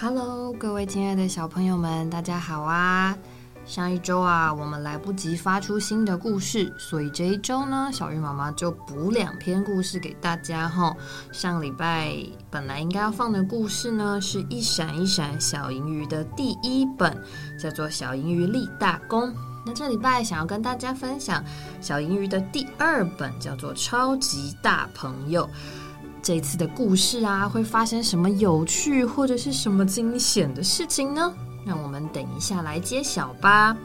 Hello，各位亲爱的小朋友们，大家好啊！上一周啊，我们来不及发出新的故事，所以这一周呢，小鱼妈妈就补两篇故事给大家哈。上礼拜本来应该要放的故事呢，是一闪一闪小银鱼的第一本，叫做《小银鱼立大功》。那这礼拜想要跟大家分享小银鱼的第二本，叫做《超级大朋友》。这次的故事啊，会发生什么有趣或者是什么惊险的事情呢？让我们等一下来揭晓吧。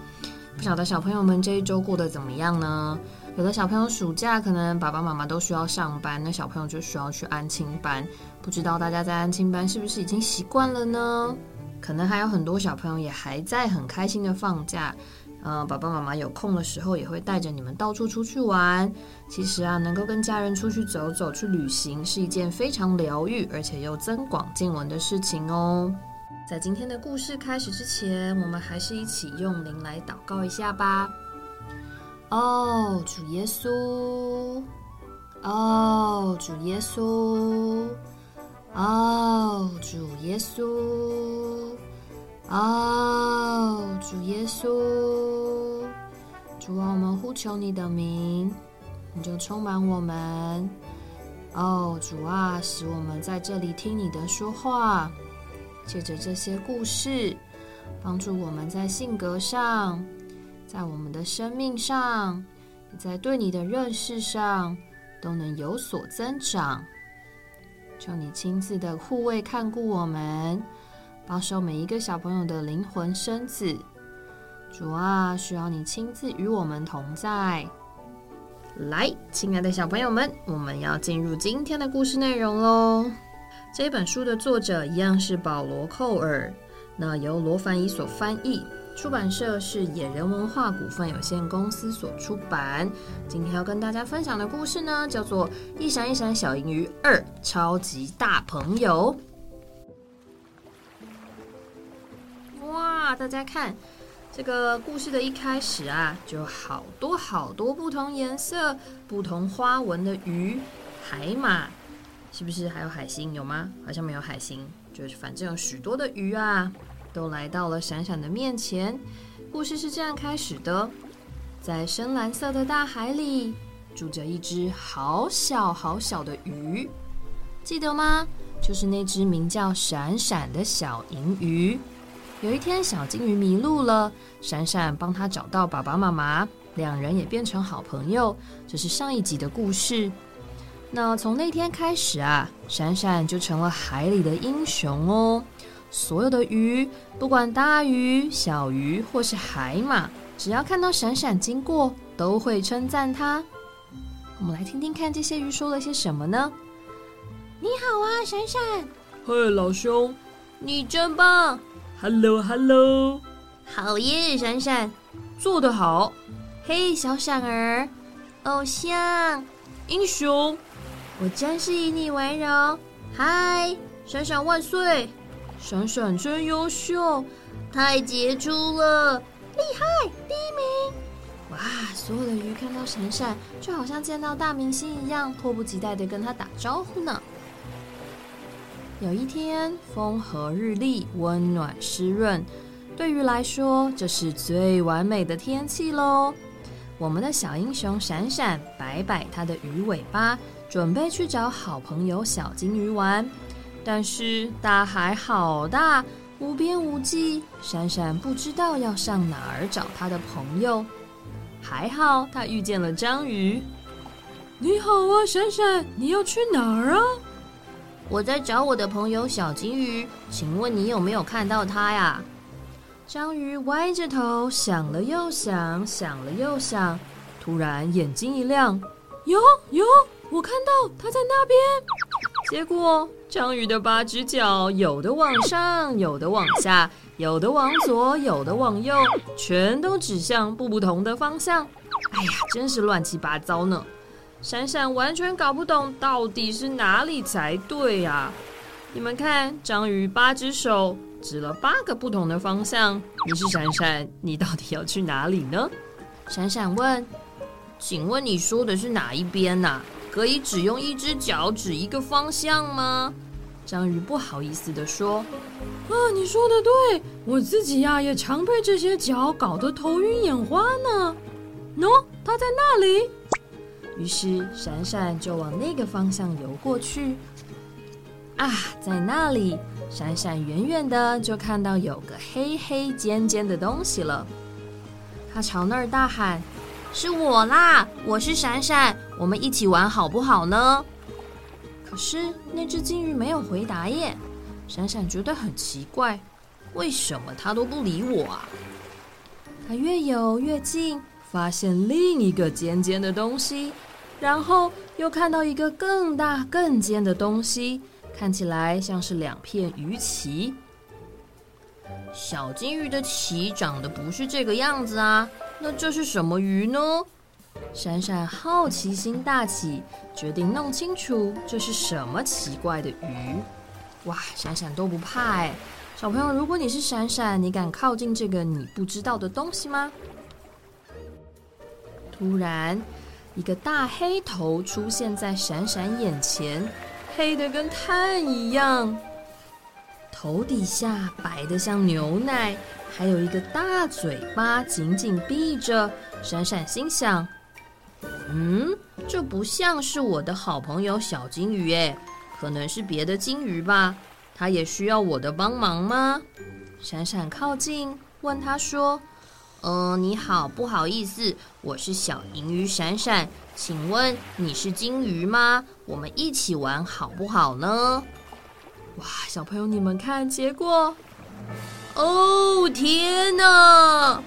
不晓得小朋友们这一周过得怎么样呢？有的小朋友暑假可能爸爸妈妈都需要上班，那小朋友就需要去安亲班。不知道大家在安亲班是不是已经习惯了呢？可能还有很多小朋友也还在很开心的放假。嗯，爸爸妈妈有空的时候也会带着你们到处出去玩。其实啊，能够跟家人出去走走、去旅行，是一件非常疗愈而且又增广见闻的事情哦。在今天的故事开始之前，我们还是一起用灵来祷告一下吧。哦，主耶稣，哦，主耶稣，哦，主耶稣，哦，主耶稣，主啊，我们呼求你的名，你就充满我们。哦，主啊，使我们在这里听你的说话。借着这些故事，帮助我们在性格上，在我们的生命上，在对你的认识上，都能有所增长。求你亲自的护卫看顾我们，保守每一个小朋友的灵魂生子。主啊，需要你亲自与我们同在。来，亲爱的小朋友们，我们要进入今天的故事内容喽。这本书的作者一样是保罗·寇尔，那由罗凡怡所翻译，出版社是野人文化股份有限公司所出版。今天要跟大家分享的故事呢，叫做《一闪一闪小银鱼二超级大朋友》。大家看这个故事的一开始啊，就好多好多不同颜色、不同花纹的鱼、海马。是不是还有海星？有吗？好像没有海星，就是反正有许多的鱼啊，都来到了闪闪的面前。故事是这样开始的：在深蓝色的大海里，住着一只好小好小的鱼，记得吗？就是那只名叫闪闪的小银鱼。有一天，小金鱼迷路了，闪闪帮他找到爸爸妈妈，两人也变成好朋友。这是上一集的故事。那从那天开始啊，闪闪就成了海里的英雄哦。所有的鱼，不管大鱼、小鱼或是海马，只要看到闪闪经过，都会称赞他。我们来听听看这些鱼说了些什么呢？你好啊，闪闪。嘿，老兄，你真棒。Hello，Hello。好耶，闪闪，做得好。嘿，小闪儿，偶像，英雄。我真是以你为荣，嗨，闪闪万岁！闪闪真优秀，太杰出了，厉害，第一名！哇，所有的鱼看到闪闪，就好像见到大明星一样，迫不及待的跟他打招呼呢。有一天，风和日丽，温暖湿润，对于来说，这是最完美的天气喽。我们的小英雄闪闪摆摆它的鱼尾巴。准备去找好朋友小金鱼玩，但是大海好大，无边无际，闪闪不知道要上哪儿找他的朋友。还好他遇见了章鱼。你好啊，闪闪，你要去哪儿啊？我在找我的朋友小金鱼，请问你有没有看到他呀？章鱼歪着头想了又想，想了又想，突然眼睛一亮，有有。我看到他在那边，结果章鱼的八只脚有的往上，有的往下，有的往左，有的往右，全都指向不同的方向。哎呀，真是乱七八糟呢！闪闪完全搞不懂到底是哪里才对呀！你们看，章鱼八只手指了八个不同的方向。你是闪闪，你到底要去哪里呢？闪闪问：“请问你说的是哪一边呐？”可以只用一只脚指一个方向吗？章鱼不好意思的说：“啊，你说的对，我自己呀也常被这些脚搞得头晕眼花呢。喏，它在那里。”于是闪闪就往那个方向游过去。啊，在那里，闪闪远远的就看到有个黑黑尖尖的东西了。他朝那儿大喊：“是我啦！我是闪闪，我们一起玩好不好呢？”可是那只金鱼没有回答耶。闪闪觉得很奇怪，为什么它都不理我啊？它越游越近，发现另一个尖尖的东西，然后又看到一个更大更尖的东西。看起来像是两片鱼鳍。小金鱼的鳍长得不是这个样子啊，那这是什么鱼呢？闪闪好奇心大起，决定弄清楚这是什么奇怪的鱼。哇，闪闪都不怕哎！小朋友，如果你是闪闪，你敢靠近这个你不知道的东西吗？突然，一个大黑头出现在闪闪眼前。黑的跟炭一样，头底下白的像牛奶，还有一个大嘴巴紧紧闭着。闪闪心想：“嗯，这不像是我的好朋友小金鱼诶，可能是别的金鱼吧？它也需要我的帮忙吗？”闪闪靠近问他说。嗯，你好，不好意思，我是小银鱼闪闪，请问你是金鱼吗？我们一起玩好不好呢？哇，小朋友你们看，结果，哦天哪！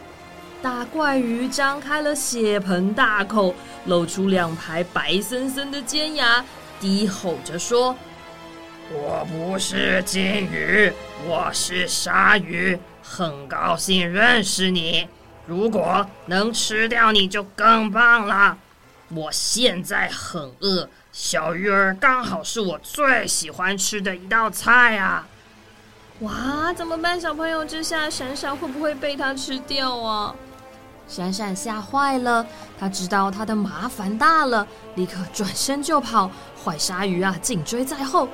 大怪鱼张开了血盆大口，露出两排白森森的尖牙，低吼着说：“我不是金鱼，我是鲨鱼，很高兴认识你。”如果能吃掉你就更棒了。我现在很饿，小鱼儿刚好是我最喜欢吃的一道菜啊！哇，怎么办？小朋友，这下闪闪会不会被它吃掉啊？闪闪吓坏了，他知道他的麻烦大了，立刻转身就跑。坏鲨鱼啊，紧追在后，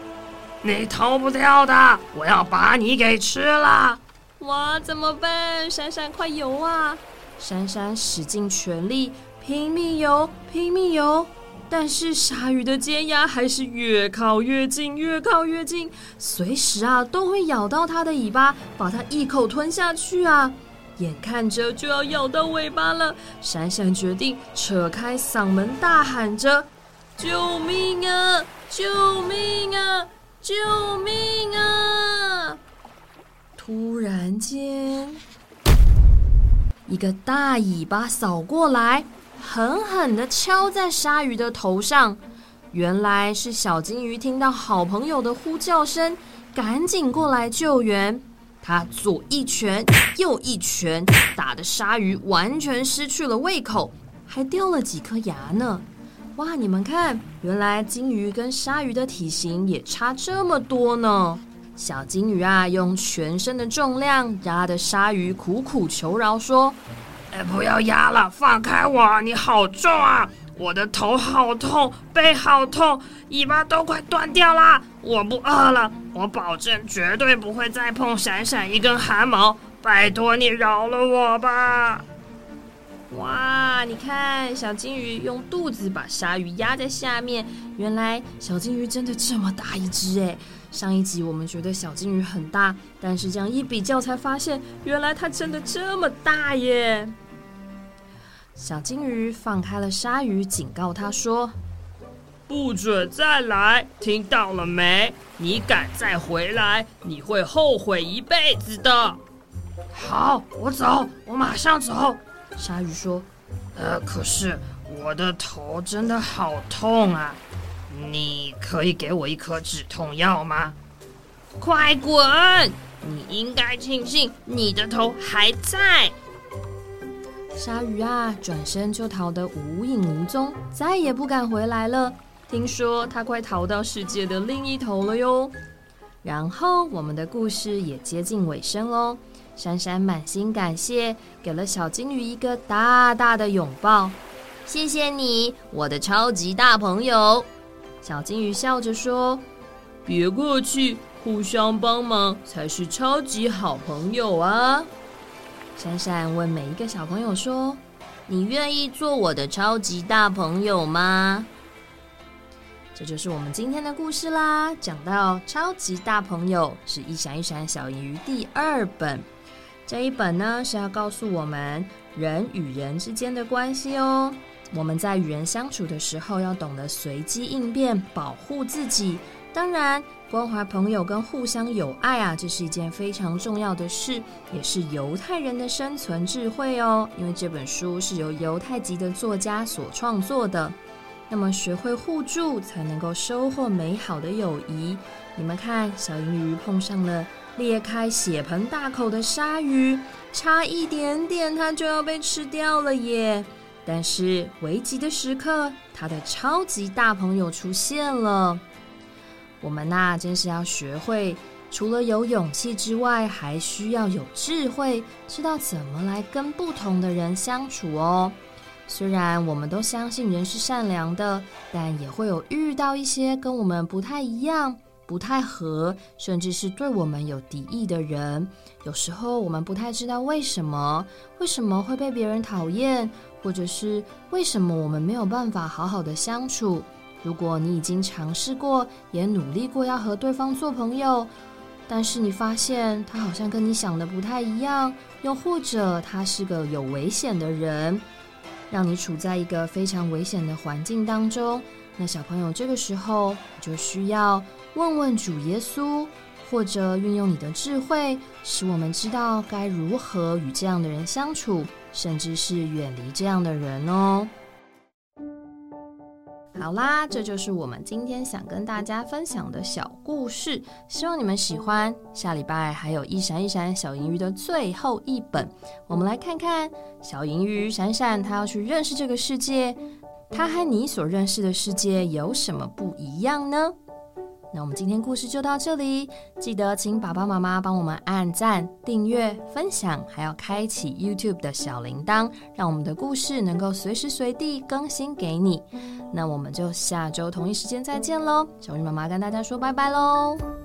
你逃不掉的！我要把你给吃了！哇，怎么办？闪闪，快游啊！闪闪使尽全力，拼命游，拼命游。但是鲨鱼的尖牙还是越靠越近，越靠越近，随时啊都会咬到它的尾巴，把它一口吞下去啊！眼看着就要咬到尾巴了，闪闪决定扯开嗓门大喊着：“救命啊！救命啊！救命啊！”突然间，一个大尾巴扫过来，狠狠的敲在鲨鱼的头上。原来是小金鱼听到好朋友的呼叫声，赶紧过来救援。他左一拳，右一拳，打的鲨鱼完全失去了胃口，还掉了几颗牙呢。哇，你们看，原来金鱼跟鲨鱼的体型也差这么多呢。小金鱼啊，用全身的重量压的鲨鱼苦苦求饶说：“哎，不要压了，放开我！你好重啊，我的头好痛，背好痛，尾巴都快断掉啦！我不饿了，我保证绝对不会再碰闪闪一根汗毛。拜托你饶了我吧！”哇，你看，小金鱼用肚子把鲨鱼压在下面，原来小金鱼真的这么大一只哎！上一集我们觉得小金鱼很大，但是这样一比较才发现，原来它真的这么大耶！小金鱼放开了鲨鱼，警告他说：“不准再来，听到了没？你敢再回来，你会后悔一辈子的。”好，我走，我马上走。鲨鱼说：“呃，可是我的头真的好痛啊。”你可以给我一颗止痛药吗？快滚！你应该庆幸你的头还在。鲨鱼啊，转身就逃得无影无踪，再也不敢回来了。听说它快逃到世界的另一头了哟。然后我们的故事也接近尾声喽。珊珊满心感谢，给了小金鱼一个大大的拥抱。谢谢你，我的超级大朋友。小金鱼笑着说：“别客气，互相帮忙才是超级好朋友啊！闪闪问每一个小朋友说：“你愿意做我的超级大朋友吗？”这就是我们今天的故事啦。讲到超级大朋友，是一闪一闪小银鱼第二本。这一本呢是要告诉我们人与人之间的关系哦。我们在与人相处的时候，要懂得随机应变，保护自己。当然，关怀朋友跟互相友爱啊，这是一件非常重要的事，也是犹太人的生存智慧哦。因为这本书是由犹太籍的作家所创作的。那么学会互助，才能够收获美好的友谊。你们看，小银鱼碰上了裂开血盆大口的鲨鱼，差一点点它就要被吃掉了耶！但是危急的时刻，他的超级大朋友出现了。我们呐，真是要学会，除了有勇气之外，还需要有智慧，知道怎么来跟不同的人相处哦。虽然我们都相信人是善良的，但也会有遇到一些跟我们不太一样、不太合，甚至是对我们有敌意的人。有时候我们不太知道为什么，为什么会被别人讨厌，或者是为什么我们没有办法好好的相处。如果你已经尝试过，也努力过要和对方做朋友，但是你发现他好像跟你想的不太一样，又或者他是个有危险的人。让你处在一个非常危险的环境当中，那小朋友这个时候就需要问问主耶稣，或者运用你的智慧，使我们知道该如何与这样的人相处，甚至是远离这样的人哦。好啦，这就是我们今天想跟大家分享的小故事，希望你们喜欢。下礼拜还有一闪一闪小银鱼的最后一本，我们来看看小银鱼闪闪，他要去认识这个世界，它和你所认识的世界有什么不一样呢？那我们今天故事就到这里，记得请爸爸妈妈帮我们按赞、订阅、分享，还要开启 YouTube 的小铃铛，让我们的故事能够随时随地更新给你。那我们就下周同一时间再见喽，小鱼妈妈跟大家说拜拜喽。